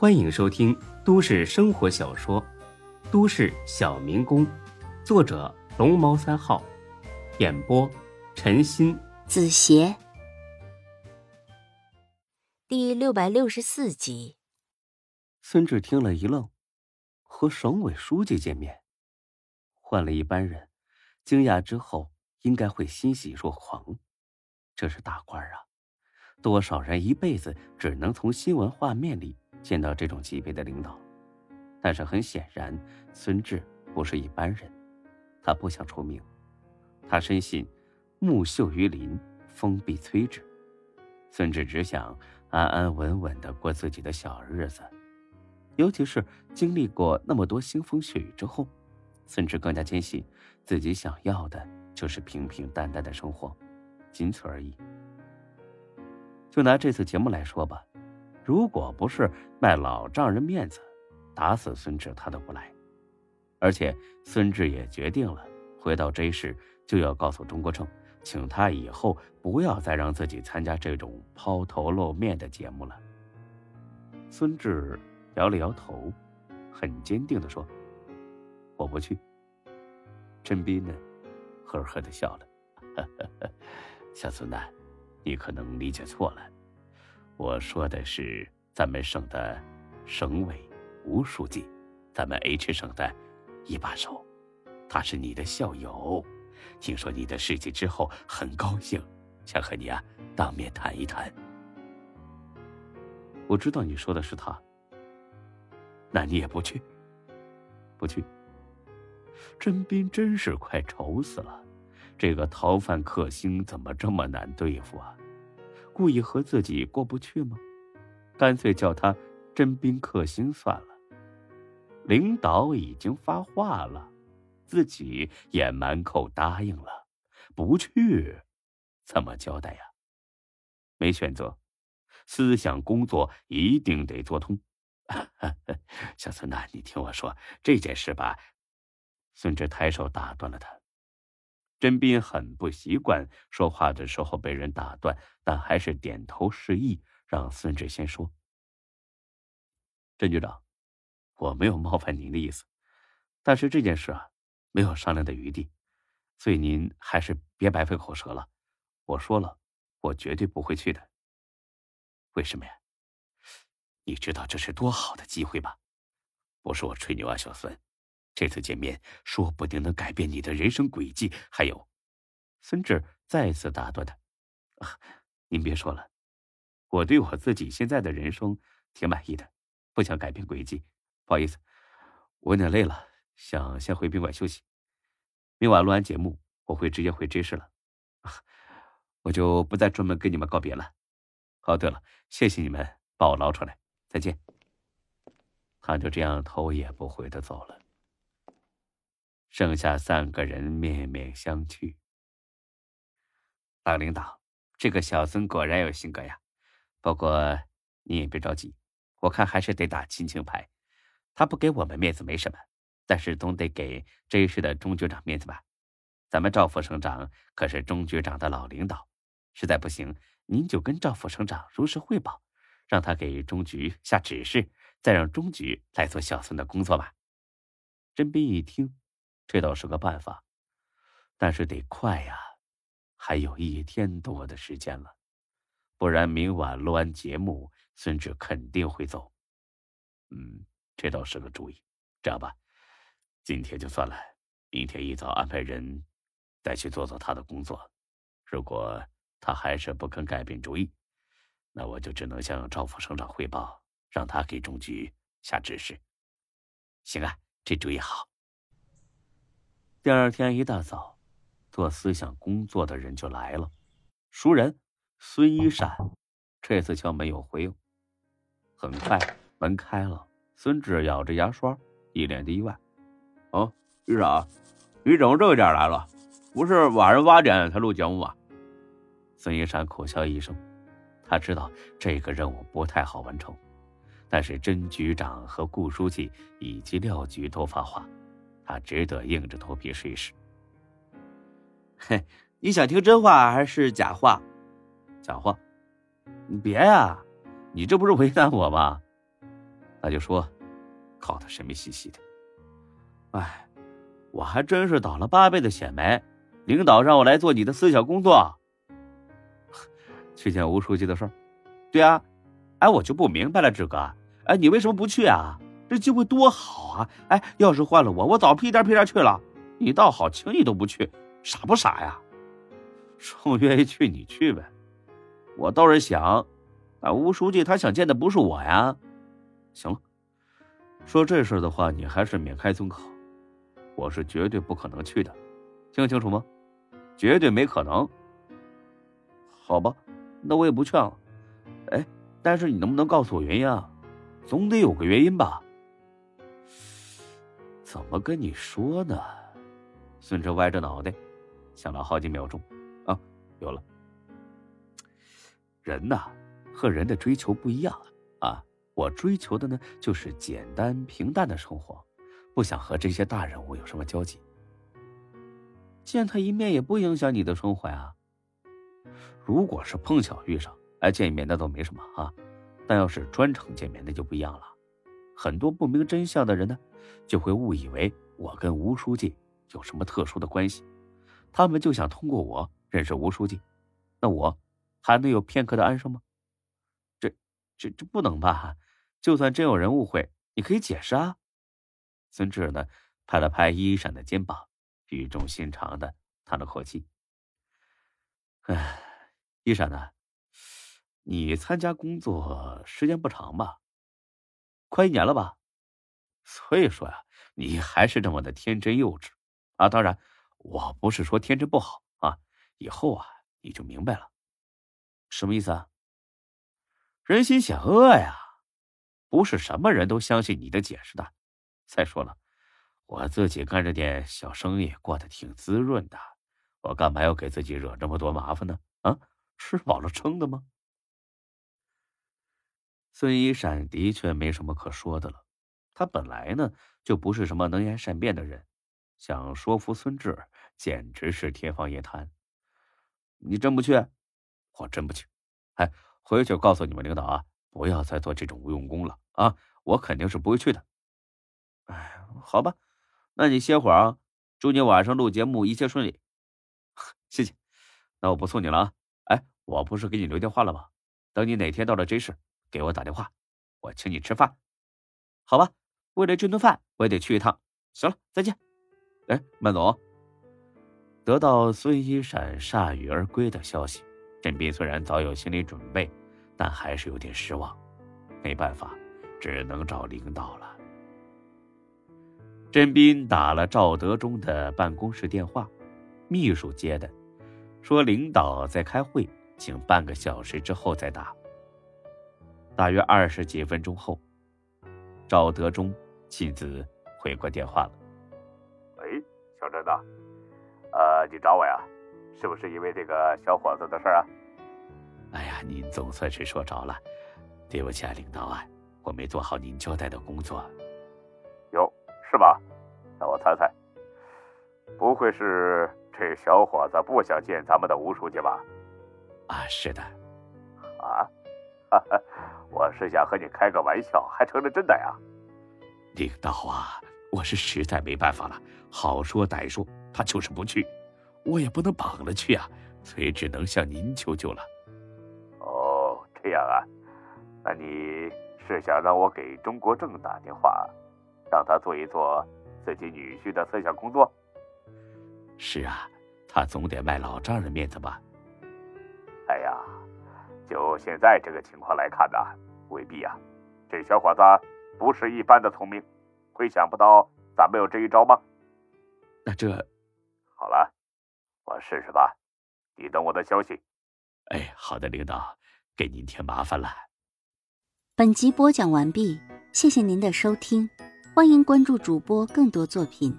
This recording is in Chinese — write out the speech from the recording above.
欢迎收听都市生活小说《都市小民工》，作者龙猫三号，演播陈鑫、子邪，第六百六十四集。孙志听了一愣，和省委书记见面，换了一般人，惊讶之后应该会欣喜若狂。这是大官啊！多少人一辈子只能从新闻画面里见到这种级别的领导，但是很显然，孙志不是一般人。他不想出名，他深信“木秀于林，风必摧之”。孙志只想安安稳稳的过自己的小日子。尤其是经历过那么多腥风血雨之后，孙志更加坚信自己想要的就是平平淡淡的生活，仅此而已。就拿这次节目来说吧，如果不是卖老丈人面子，打死孙志他都不来。而且孙志也决定了，回到 J 市就要告诉钟国正，请他以后不要再让自己参加这种抛头露面的节目了。孙志摇了摇头，很坚定的说：“我不去。”陈斌呢，呵呵的笑了：“小孙呐。”你可能理解错了，我说的是咱们省的省委吴书记，咱们 H 省的一把手，他是你的校友，听说你的事迹之后很高兴，想和你啊当面谈一谈。我知道你说的是他，那你也不去？不去？甄斌真是快愁死了。这个逃犯克星怎么这么难对付啊？故意和自己过不去吗？干脆叫他真兵克星算了。领导已经发话了，自己也满口答应了，不去怎么交代呀？没选择，思想工作一定得做通。小孙呐，你听我说这件事吧。孙志抬手打断了他。甄斌很不习惯说话的时候被人打断，但还是点头示意，让孙志先说。甄局长，我没有冒犯您的意思，但是这件事啊，没有商量的余地，所以您还是别白费口舌了。我说了，我绝对不会去的。为什么呀？你知道这是多好的机会吧？不是我吹牛啊，小孙。这次见面说不定能改变你的人生轨迹。还有，孙志再次打断他：“啊您别说了，我对我自己现在的人生挺满意的，不想改变轨迹。不好意思，我有点累了，想先回宾馆休息。明晚录完节目，我会直接回 J 市了，我就不再专门跟你们告别了。哦，对了，谢谢你们把我捞出来，再见。”他就这样头也不回的走了。剩下三个人面面相觑。老领导，这个小孙果然有性格呀。不过你也别着急，我看还是得打亲情牌。他不给我们面子没什么，但是总得给这市的钟局长面子吧。咱们赵副省长可是钟局长的老领导，实在不行，您就跟赵副省长如实汇报，让他给钟局下指示，再让钟局来做小孙的工作吧。甄斌一听。这倒是个办法，但是得快呀，还有一天多的时间了，不然明晚录完节目，孙志肯定会走。嗯，这倒是个主意。这样吧，今天就算了，明天一早安排人再去做做他的工作。如果他还是不肯改变主意，那我就只能向赵副省长汇报，让他给中局下指示。行啊，这主意好。第二天一大早，做思想工作的人就来了。熟人孙一闪，这次敲门有回应。很快门开了，孙志咬着牙刷，一脸的意外：“哦，一闪，你怎么这个点来了？不是晚上八点才录节目吗？”孙一闪苦笑一声，他知道这个任务不太好完成，但是甄局长和顾书记以及廖局都发话。他只得硬着头皮试一试。嘿，你想听真话还是假话？假话。你别呀，你这不是为难我吗？那就说，搞得神秘兮兮的。哎，我还真是倒了八辈子血霉，领导让我来做你的思想工作，去见吴书记的事儿。对啊，哎，我就不明白了，志哥，哎，你为什么不去啊？这机会多好啊！哎，要是换了我，我早屁颠屁颠去了。你倒好，轻易都不去，傻不傻呀？说愿意去，你去呗。我倒是想，那吴书记他想见的不是我呀。行了，说这事的话，你还是免开尊口。我是绝对不可能去的，听清楚吗？绝对没可能。好吧，那我也不劝了。哎，但是你能不能告诉我原因啊？总得有个原因吧？怎么跟你说呢？孙哲歪着脑袋想了好几秒钟，啊，有了。人呐，和人的追求不一样啊。我追求的呢，就是简单平淡的生活，不想和这些大人物有什么交集。见他一面也不影响你的生活呀。如果是碰巧遇上，哎，见一面那倒没什么啊。但要是专程见面，那就不一样了。很多不明真相的人呢，就会误以为我跟吴书记有什么特殊的关系，他们就想通过我认识吴书记，那我还能有片刻的安生吗？这、这、这不能吧？就算真有人误会，你可以解释啊。孙志呢，拍了拍一闪的肩膀，语重心长的叹了口气：“哎，一闪呢，你参加工作时间不长吧？”快一年了吧，所以说呀，你还是这么的天真幼稚啊！当然，我不是说天真不好啊，以后啊你就明白了，什么意思啊？人心险恶呀，不是什么人都相信你的解释的。再说了，我自己干着点小生意，过得挺滋润的，我干嘛要给自己惹这么多麻烦呢？啊，吃饱了撑的吗？孙一闪的确没什么可说的了，他本来呢就不是什么能言善辩的人，想说服孙志简直是天方夜谭。你真不去？我真不去。哎，回去告诉你们领导啊，不要再做这种无用功了啊！我肯定是不会去的。哎，好吧，那你歇会儿啊，祝你晚上录节目一切顺利。谢谢，那我不送你了啊。哎，我不是给你留电话了吗？等你哪天到了 J 市。给我打电话，我请你吃饭，好吧？为了这顿饭，我也得去一趟。行了，再见。哎，曼总，得到孙一闪铩羽而归的消息，振斌虽然早有心理准备，但还是有点失望。没办法，只能找领导了。振斌打了赵德忠的办公室电话，秘书接的，说领导在开会，请半个小时之后再打。大约二十几分钟后，赵德忠亲自回过电话了。喂，小郑呐，呃，你找我呀？是不是因为这个小伙子的事啊？哎呀，您总算是说着了。对不起啊，领导啊，我没做好您交代的工作。哟，是吧？让我猜猜，不会是这小伙子不想见咱们的吴书记吧？啊，是的。啊？哈哈。我是想和你开个玩笑，还成了真的呀！领导啊，我是实在没办法了，好说歹说，他就是不去，我也不能绑了去啊，所以只能向您求救了。哦，这样啊，那你是想让我给钟国正打电话，让他做一做自己女婿的思想工作？是啊，他总得卖老丈人面子吧？哎呀！就现在这个情况来看呢，未必啊。这小伙子不是一般的聪明，会想不到咱们有这一招吗？那这好了，我试试吧。你等我的消息。哎，好的，领导，给您添麻烦了。本集播讲完毕，谢谢您的收听，欢迎关注主播更多作品。